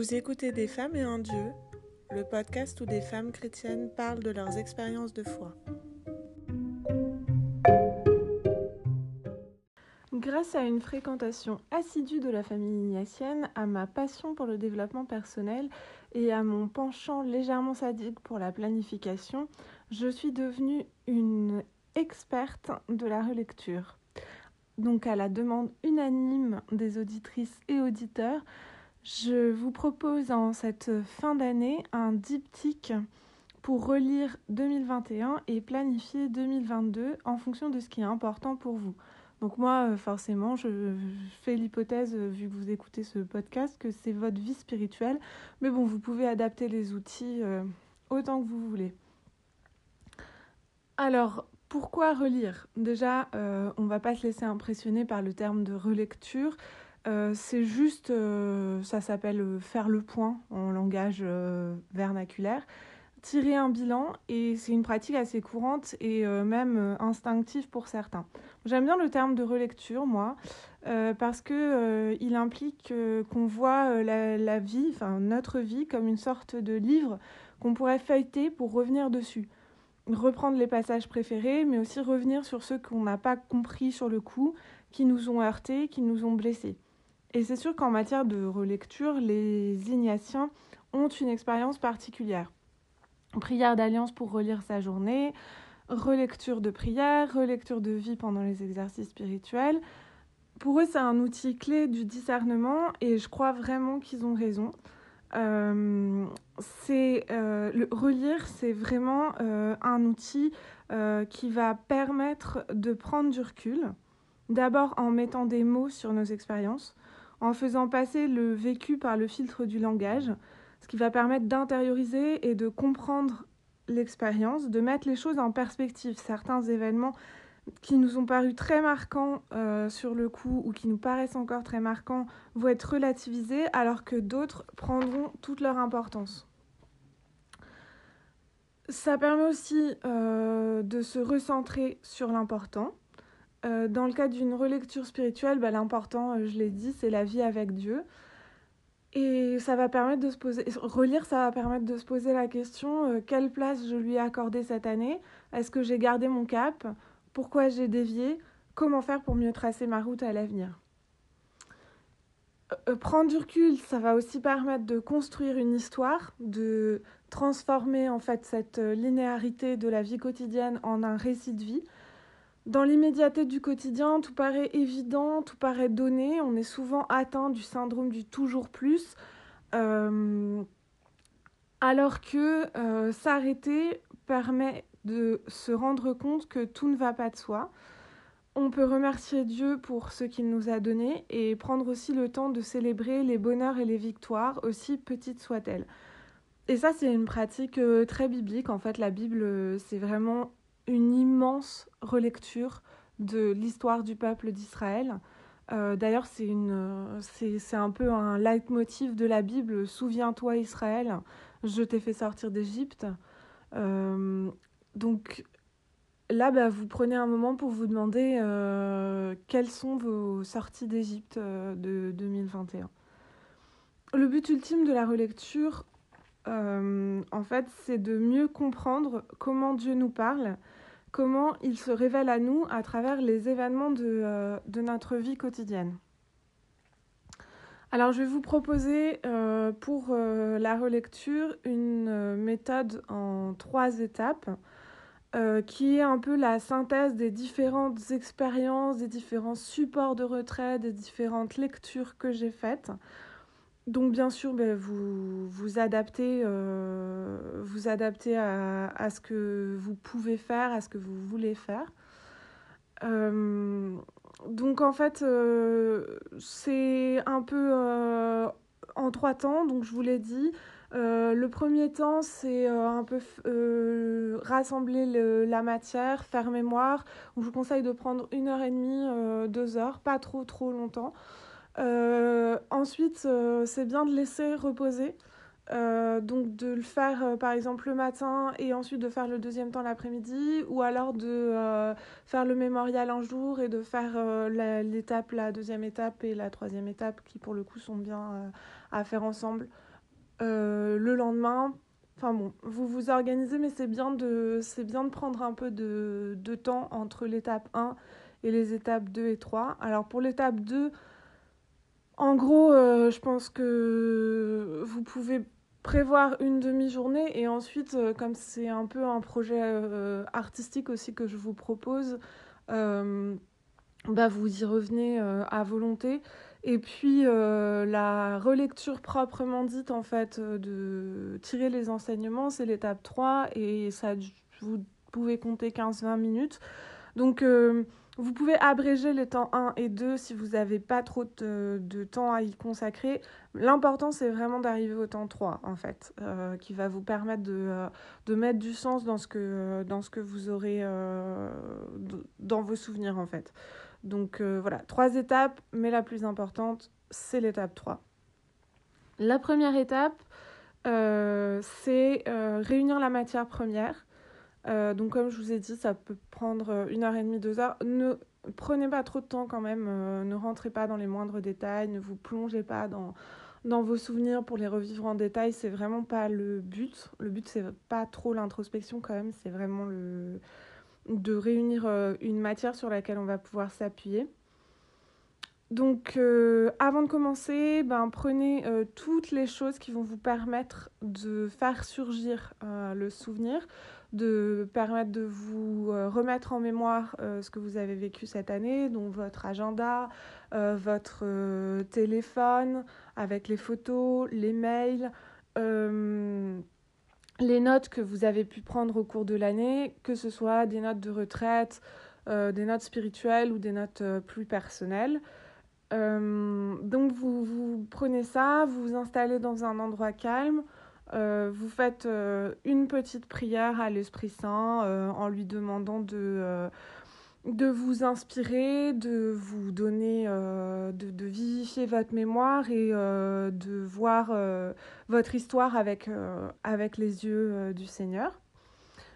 Vous écoutez Des femmes et un Dieu, le podcast où des femmes chrétiennes parlent de leurs expériences de foi. Grâce à une fréquentation assidue de la famille ignatienne, à ma passion pour le développement personnel et à mon penchant légèrement sadique pour la planification, je suis devenue une experte de la relecture. Donc à la demande unanime des auditrices et auditeurs, je vous propose en cette fin d'année un diptyque pour relire 2021 et planifier 2022 en fonction de ce qui est important pour vous. Donc moi, euh, forcément, je fais l'hypothèse, euh, vu que vous écoutez ce podcast, que c'est votre vie spirituelle. Mais bon, vous pouvez adapter les outils euh, autant que vous voulez. Alors, pourquoi relire? Déjà, on ne va pas se laisser impressionner par le terme de relecture. Euh, c'est juste, euh, ça s'appelle euh, faire le point en langage vernaculaire, tirer un bilan et c'est une pratique assez courante et même instinctive pour certains. J'aime bien le terme de relecture, moi, parce que il implique qu'on voit la, la, vie, enfin notre vie, comme une sorte de livre qu'on pourrait feuilleter pour revenir dessus reprendre les passages préférés, mais aussi revenir sur ceux qu'on n'a pas compris sur le coup, qui nous ont heurtés, qui nous ont blessés. Et c'est sûr qu'en matière de relecture, les Ignatiens ont une expérience particulière. Prière d'alliance pour relire sa journée, relecture de prière, relecture de vie pendant les exercices spirituels. Pour eux, c'est un outil clé du discernement et je crois vraiment qu'ils ont raison. Euh, c'est euh, relire, c'est vraiment euh, un outil qui va permettre de prendre du recul. D'abord en mettant des mots sur nos expériences, en faisant passer le vécu par le filtre du langage, ce qui va permettre d'intérioriser et de comprendre l'expérience, de mettre les choses en perspective. Certains événements qui nous ont paru très marquants euh, sur le coup ou qui nous paraissent encore très marquants vont être relativisés alors que d'autres prendront toute leur importance. Ça permet aussi euh, de se recentrer sur l'important, euh, dans le cas d'une relecture spirituelle, bah, l'important, euh, je l'ai dit, c'est la vie avec Dieu. Et ça va permettre de se poser, relire, ça va permettre de se poser la question euh, quelle place je lui ai accordée cette année? Est-ce que j'ai gardé mon cap? Pourquoi j'ai dévié? Comment faire pour mieux tracer ma route à l'avenir? Prendre du recul, ça va aussi permettre de construire une histoire, de transformer en fait cette linéarité de la vie quotidienne en un récit de vie dans l'immédiateté du quotidien, tout paraît évident, tout paraît donné. On est souvent atteint du syndrome du toujours plus. Euh, alors que euh, s'arrêter permet de se rendre compte que tout ne va pas de soi. On peut remercier Dieu pour ce qu'il nous a donné et prendre aussi le temps de célébrer les bonheurs et les victoires, aussi petites soient-elles. Et ça, c'est une pratique euh, très biblique. En fait, la Bible, c'est vraiment une immense relecture de l'histoire du peuple d'Israël. Euh, d'ailleurs, c'est, un peu un leitmotiv de la Bible. Souviens-toi Israël, je t'ai fait sortir d'Égypte. Euh, donc là, bah, vous prenez un moment pour vous demander euh, quelles sont vos sorties d'Égypte de 2021. Le but ultime de la relecture, en fait, c'est de mieux comprendre comment Dieu nous parle comment il se révèle à nous à travers les événements de, euh, notre vie quotidienne. Alors je vais vous proposer euh, pour euh, la relecture une méthode en trois étapes qui est un peu la synthèse des différentes expériences, des différents supports de retrait, des différentes lectures que j'ai faites donc bien sûr, ben, vous vous adaptez, euh, à, ce que vous pouvez faire, à ce que vous voulez faire. Euh, donc en fait, euh, c'est un peu en trois temps, donc je vous l'ai dit. le premier temps, c'est un peu rassembler la matière, faire mémoire. je vous conseille de prendre une heure et demie, deux heures, pas trop trop longtemps. Euh, ensuite, euh, c'est bien de laisser reposer. Euh, donc de le faire par exemple le matin et ensuite de faire le deuxième temps l'après-midi ou alors de faire le mémorial un jour et de faire l'étape, la, deuxième étape et la troisième étape qui pour le coup sont bien à faire ensemble. le lendemain, Enfin bon, vous vous organisez, mais c'est bien de, c'est bien de prendre un peu de, de temps entre l'étape 1 et les étapes 2 et 3. Alors pour l'étape 2, en gros, euh, je pense que vous pouvez prévoir une demi-journée et ensuite, euh, comme c'est un peu un projet euh, artistique aussi que je vous propose, bah vous y revenez à volonté. Et puis la relecture proprement dite, en fait, de tirer les enseignements, c'est l'étape 3 et ça, vous pouvez compter 15-20 minutes. Donc vous pouvez abréger les temps 1 et 2 si vous n'avez pas trop de, temps à y consacrer. L'important, c'est vraiment d'arriver au temps 3, en fait, euh, qui va vous permettre de, euh, de, mettre du sens dans ce que, dans ce que vous aurez euh, dans vos souvenirs, en fait. Donc voilà, trois étapes, mais la plus importante, c'est l'étape 3. La première étape, c'est réunir la matière première. Euh, donc comme je vous ai dit, ça peut prendre euh, une heure et demie, deux heures. Ne prenez pas trop de temps quand même, euh, ne rentrez pas dans les moindres détails, ne vous plongez pas dans, vos souvenirs pour les revivre en détail, c'est vraiment pas le but. Le but c'est pas trop l'introspection quand même, c'est vraiment de réunir une matière sur laquelle on va pouvoir s'appuyer. Donc avant de commencer, ben, prenez toutes les choses qui vont vous permettre de faire surgir le souvenir de permettre de vous euh, remettre en mémoire euh, ce que vous avez vécu cette année, donc votre agenda, euh, votre téléphone avec les photos, les mails, les notes que vous avez pu prendre au cours de l'année, que ce soit des notes de retraite, des notes spirituelles ou des notes plus personnelles. donc vous, vous prenez ça, vous vous installez dans un endroit calme, euh, vous faites euh, une petite prière à l'Esprit Saint euh, en lui demandant de, de vous inspirer, de vous donner, de, de, vivifier votre mémoire et de voir votre histoire avec, avec les yeux du Seigneur.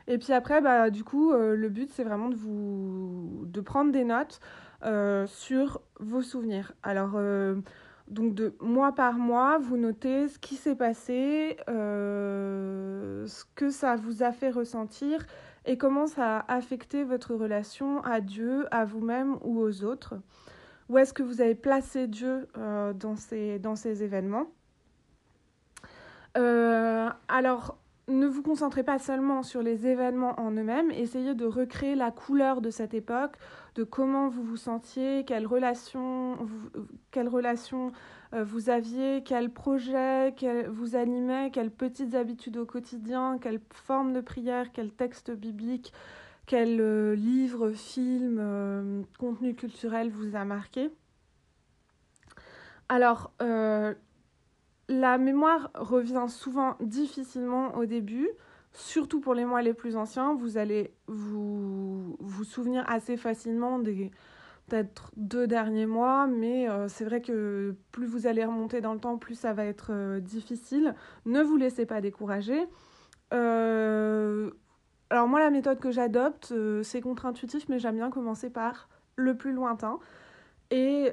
Et puis après, bah, du coup, le but, c'est vraiment de, vous, de prendre des notes sur vos souvenirs. Alors, donc de mois par mois, vous notez ce qui s'est passé, euh, ce que ça vous a fait ressentir et comment ça a affecté votre relation à Dieu, à vous-même ou aux autres. Où est-ce que vous avez placé Dieu euh, dans, ces, dans ces événements? Euh, Alors, ne vous concentrez pas seulement sur les événements en eux-mêmes, essayez de recréer la couleur de cette époque, de comment vous vous sentiez, quelles relations vous, quelles euh, vous aviez, quels projets vous animaient, quelles petites habitudes au quotidien, quelle forme de prière, quel texte biblique, quel euh, livre, film, euh, contenu culturel vous a marqué. Alors, la mémoire revient souvent difficilement au début, surtout pour les mois les plus anciens. Vous allez vous, souvenir assez facilement des deux derniers mois, mais euh, c'est vrai que plus vous allez remonter dans le temps, plus ça va être euh, difficile. Ne vous laissez pas décourager. Euh, alors moi, la méthode que j'adopte, c'est contre-intuitif, mais j'aime bien commencer par le plus lointain et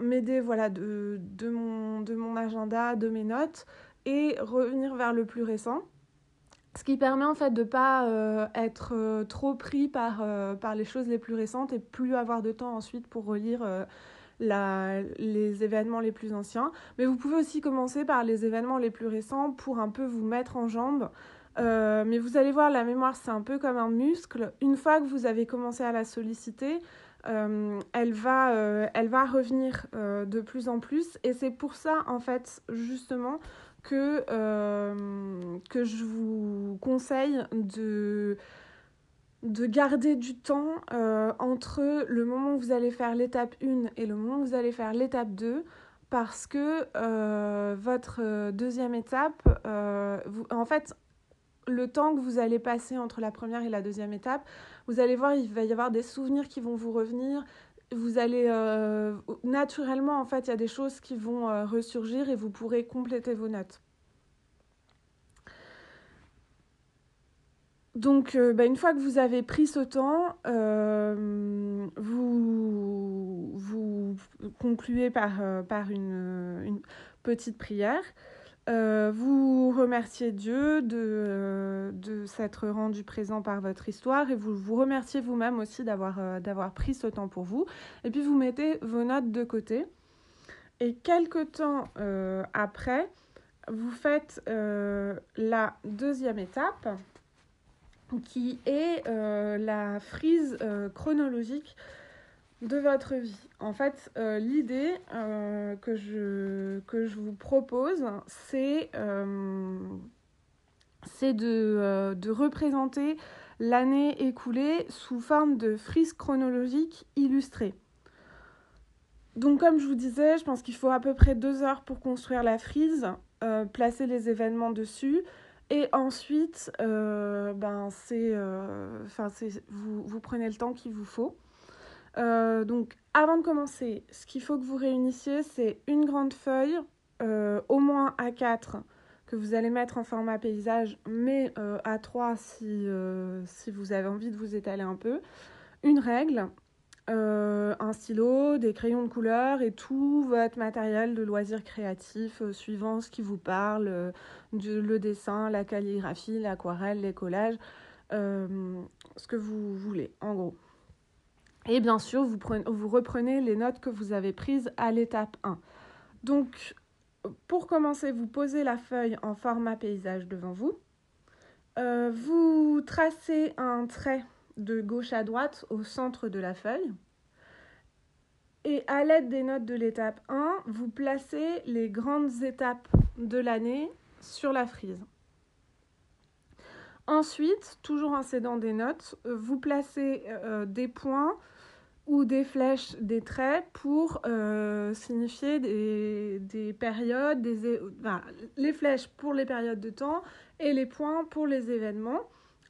m'aider voilà, de, de, mon, de mon agenda, de mes notes, et revenir vers le plus récent. Ce qui permet en fait de ne pas euh, être euh, trop pris par, euh, par les choses les plus récentes et plus avoir de temps ensuite pour relire la, les événements les plus anciens. Mais vous pouvez aussi commencer par les événements les plus récents pour un peu vous mettre en jambes. mais vous allez voir, la mémoire, c'est un peu comme un muscle. Une fois que vous avez commencé à la solliciter, euh, elle, va, euh, elle va revenir euh, de plus en plus. Et c'est pour ça, en fait, justement, que, que je vous conseille de, de garder du temps entre le moment où vous allez faire l'étape 1 et le moment où vous allez faire l'étape 2 parce que votre deuxième étape, en fait, le temps que vous allez passer entre la première et la deuxième étape, vous allez voir, il va y avoir des souvenirs qui vont vous revenir. Vous allez euh, naturellement, en fait, il y a des choses qui vont euh, ressurgir et vous pourrez compléter vos notes. Donc, euh, bah, une fois que vous avez pris ce temps, vous, concluez par, une, petite prière. Euh, vous remerciez Dieu de, de s'être rendu présent par votre histoire et vous vous remerciez vous-même aussi d'avoir d'avoir pris ce temps pour vous. Et puis vous mettez vos notes de côté. Et quelque temps après, vous faites la deuxième étape qui est la frise chronologique de votre vie. En fait, euh, l'idée euh, que, je, vous propose, c'est euh, de, représenter l'année écoulée sous forme de frise chronologique illustrée. Donc comme je vous disais, je pense qu'il faut à peu près deux heures pour construire la frise, placer les événements dessus, et ensuite, ben, vous prenez le temps qu'il vous faut. Euh, donc, avant de commencer, ce qu'il faut que vous réunissiez, c'est une grande feuille, euh, au moins A4, que vous allez mettre en format paysage, mais euh, A3 si, si vous avez envie de vous étaler un peu, une règle, un stylo, des crayons de couleur et tout votre matériel de loisirs créatifs suivant ce qui vous parle, le dessin, la calligraphie, l'aquarelle, les collages, ce que vous voulez, en gros. Et bien sûr, vous, reprenez les notes que vous avez prises à l'étape 1. Donc, pour commencer, vous posez la feuille en format paysage devant vous. Euh, vous tracez un trait de gauche à droite au centre de la feuille. Et à l'aide des notes de l'étape 1, vous placez les grandes étapes de l'année sur la frise. Ensuite, toujours en cédant des notes, vous placez euh, des points ou des flèches, des traits pour euh, signifier des, périodes, des, les flèches pour les périodes de temps et les points pour les événements,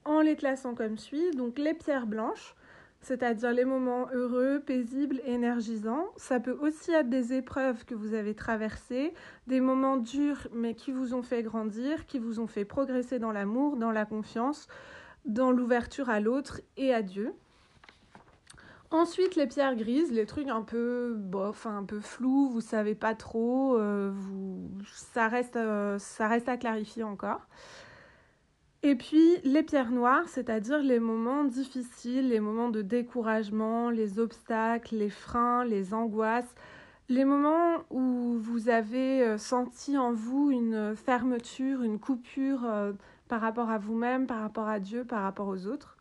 en les classant comme suit. Donc les pierres blanches, c'est-à-dire les moments heureux, paisibles, énergisants. Ça peut aussi être des épreuves que vous avez traversées, des moments durs mais qui vous ont fait grandir, qui vous ont fait progresser dans l'amour, dans la confiance, dans l'ouverture à l'autre et à Dieu. Ensuite, les pierres grises, les trucs un peu bof, un peu flous, vous savez pas trop, euh, vous... ça, reste, euh, ça reste à clarifier encore. Et puis les pierres noires, c'est-à-dire les moments difficiles, les moments de découragement, les obstacles, les freins, les angoisses, les moments où vous avez euh, senti en vous une fermeture, une coupure par rapport à vous-même, par rapport à Dieu, par rapport aux autres.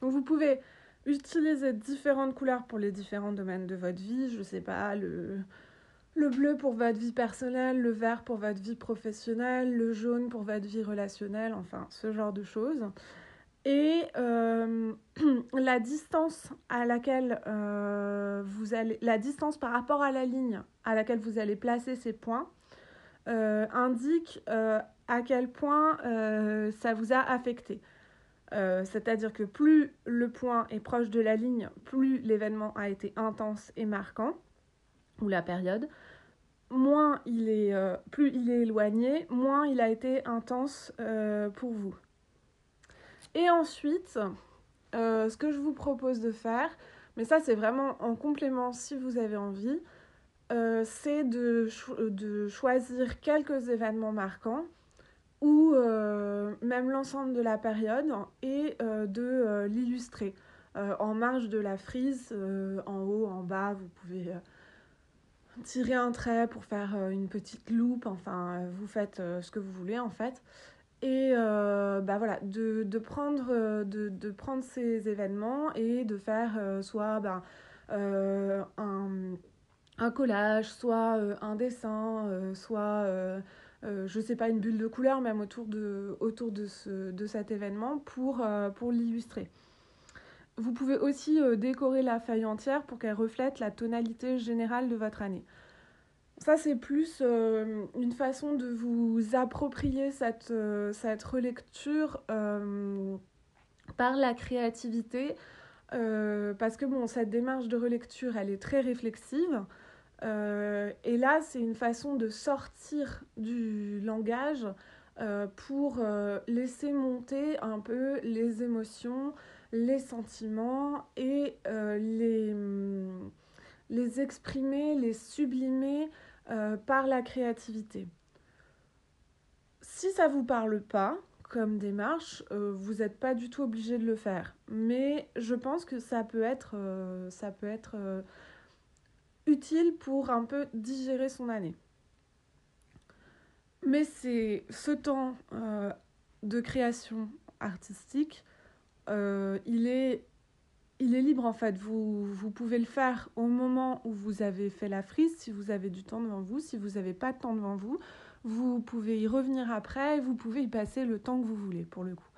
Donc vous pouvez Utilisez différentes couleurs pour les différents domaines de votre vie. Je sais pas, le, le bleu pour votre vie personnelle, le vert pour votre vie professionnelle, le jaune pour votre vie relationnelle, enfin ce genre de choses. Et euh, la distance à laquelle euh, vous allez, la distance par rapport à la ligne à laquelle vous allez placer ces points euh, indique à quel point ça vous a affecté. Euh, c'est-à-dire que plus le point est proche de la ligne, plus l'événement a été intense et marquant, ou la période, moins il est, euh, plus il est éloigné, moins il a été intense euh, pour vous. Et ensuite, ce que je vous propose de faire, mais ça c'est vraiment en complément si vous avez envie, c'est de, de choisir quelques événements marquants ou euh, même l'ensemble de la période et euh, de euh, l'illustrer. en marge de la frise, en haut, en bas, vous pouvez tirer un trait pour faire une petite loupe, enfin vous faites ce que vous voulez en fait. Et bah voilà, de, de prendre, de, de, prendre ces événements et de faire soit ben, un, un, collage, soit un dessin, soit euh, je sais pas, une bulle de couleur même autour de, cet événement pour, euh, pour l'illustrer. Vous pouvez aussi euh, décorer la feuille entière pour qu'elle reflète la tonalité générale de votre année. Ça, c'est plus une façon de vous approprier cette, relecture par la créativité, parce que cette démarche de relecture, elle est très réflexive. Euh, et là, c'est une façon de sortir du langage euh, pour euh, laisser monter un peu les émotions, les sentiments et les, les, exprimer, les sublimer par la créativité. Si ça vous parle pas comme démarche, vous n'êtes pas du tout obligé de le faire. Mais je pense que ça peut être, utile pour un peu digérer son année. Mais c'est ce temps de création artistique, il est il est libre en fait. Vous, vous, pouvez le faire au moment où vous avez fait la frise, si vous avez du temps devant vous. Si vous n'avez pas de temps devant vous, vous pouvez y revenir après. Vous pouvez y passer le temps que vous voulez pour le coup.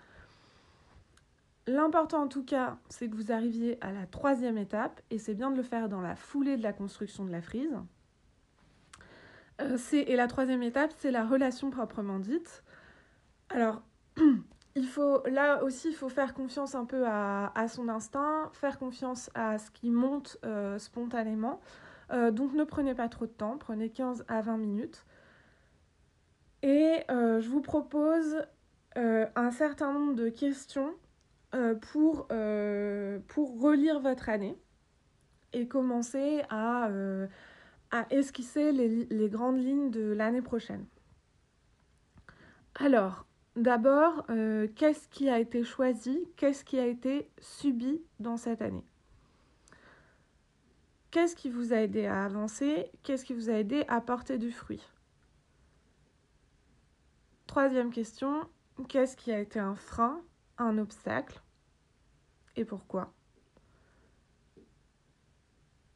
L'important en tout cas, c'est que vous arriviez à la troisième étape et c'est bien de le faire dans la foulée de la construction de la frise. Euh, et la troisième étape, c'est la relation proprement dite. Alors, il faut, là aussi, il faut faire confiance un peu à, son instinct, faire confiance à ce qui monte euh, spontanément. Euh, donc ne prenez pas trop de temps, prenez 15 à 20 minutes. Et je vous propose un certain nombre de questions pour, pour relire votre année et commencer à, à esquisser les, les grandes lignes de l'année prochaine. Alors, D'abord, euh, qu'est-ce qui a été choisi? Qu'est-ce qui a été subi dans cette année? Qu'est-ce qui vous a aidé à avancer? Qu'est-ce qui vous a aidé à porter du fruit? Troisième question, qu'est-ce qui a été un frein, un obstacle et pourquoi?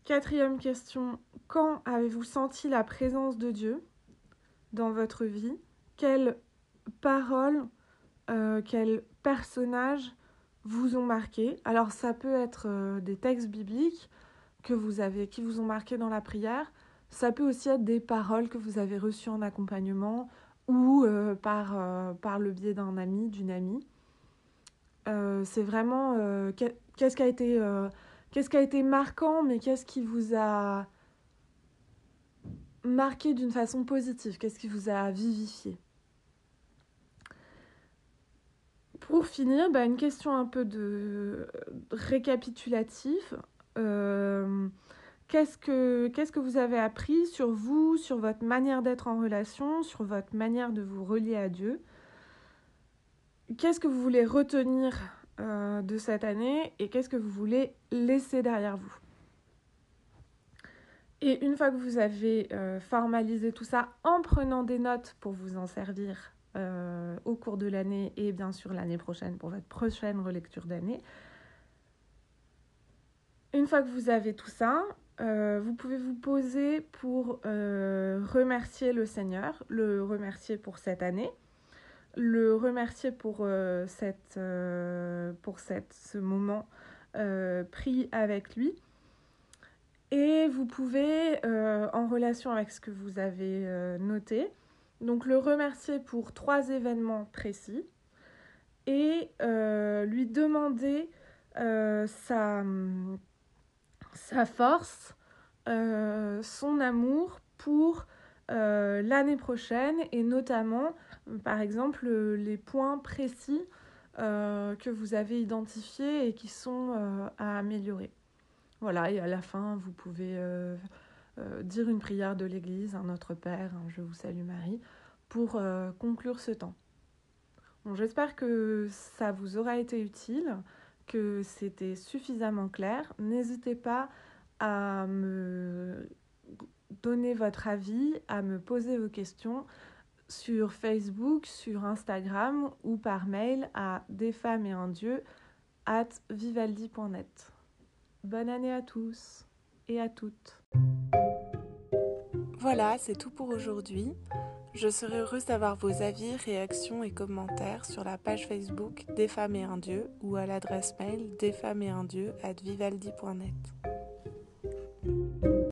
Quatrième question, quand avez-vous senti la présence de Dieu dans votre vie? Quelle paroles, euh, quels personnages vous ont marqué? Alors ça peut être euh, des textes bibliques que vous avez, qui vous ont marqué dans la prière. Ça peut aussi être des paroles que vous avez reçues en accompagnement ou euh, par le biais d'un ami, d'une amie. C'est vraiment qu'est-ce qui a été qu'est-ce qui a été marquant, mais qu'est-ce qui vous a marqué d'une façon positive, qu'est-ce qui vous a vivifié? Pour finir, bah, une question un peu de récapitulatif. Euh, qu'est-ce, que, qu'est-ce que vous avez appris sur vous, sur votre manière d'être en relation, sur votre manière de vous relier à Dieu? Qu'est-ce que vous voulez retenir euh, de cette année et qu'est-ce que vous voulez laisser derrière vous? Et une fois que vous avez euh, formalisé tout ça en prenant des notes pour vous en servir euh, au cours de l'année et bien sûr l'année prochaine pour votre prochaine relecture d'année. Une fois que vous avez tout ça, vous pouvez vous poser pour remercier le Seigneur, le remercier pour cette année, le remercier pour, pour cette, ce moment pris avec lui. Et vous pouvez, en relation avec ce que vous avez noté, donc le remercier pour trois événements précis et euh, lui demander euh, sa, force, euh, son amour pour l'année prochaine et notamment par exemple les points précis que vous avez identifiés et qui sont à améliorer. Voilà, et à la fin, vous pouvez euh, dire une prière de l'Église, un Notre Père, Je vous salue Marie, pour euh, conclure ce temps. J'espère que ça vous aura été utile, que c'était suffisamment clair. N'hésitez pas à me donner votre avis, à me poser vos questions sur Facebook, sur Instagram ou par mail à des femmes et un dieu at vivaldi.net. Bonne année à tous et à toutes. Voilà, c'est tout pour aujourd'hui. Je serai heureuse d'avoir vos avis, réactions et commentaires sur la page Facebook Des femmes et un dieu ou à l'adresse mail desfemmesetundieu at vivaldi.net.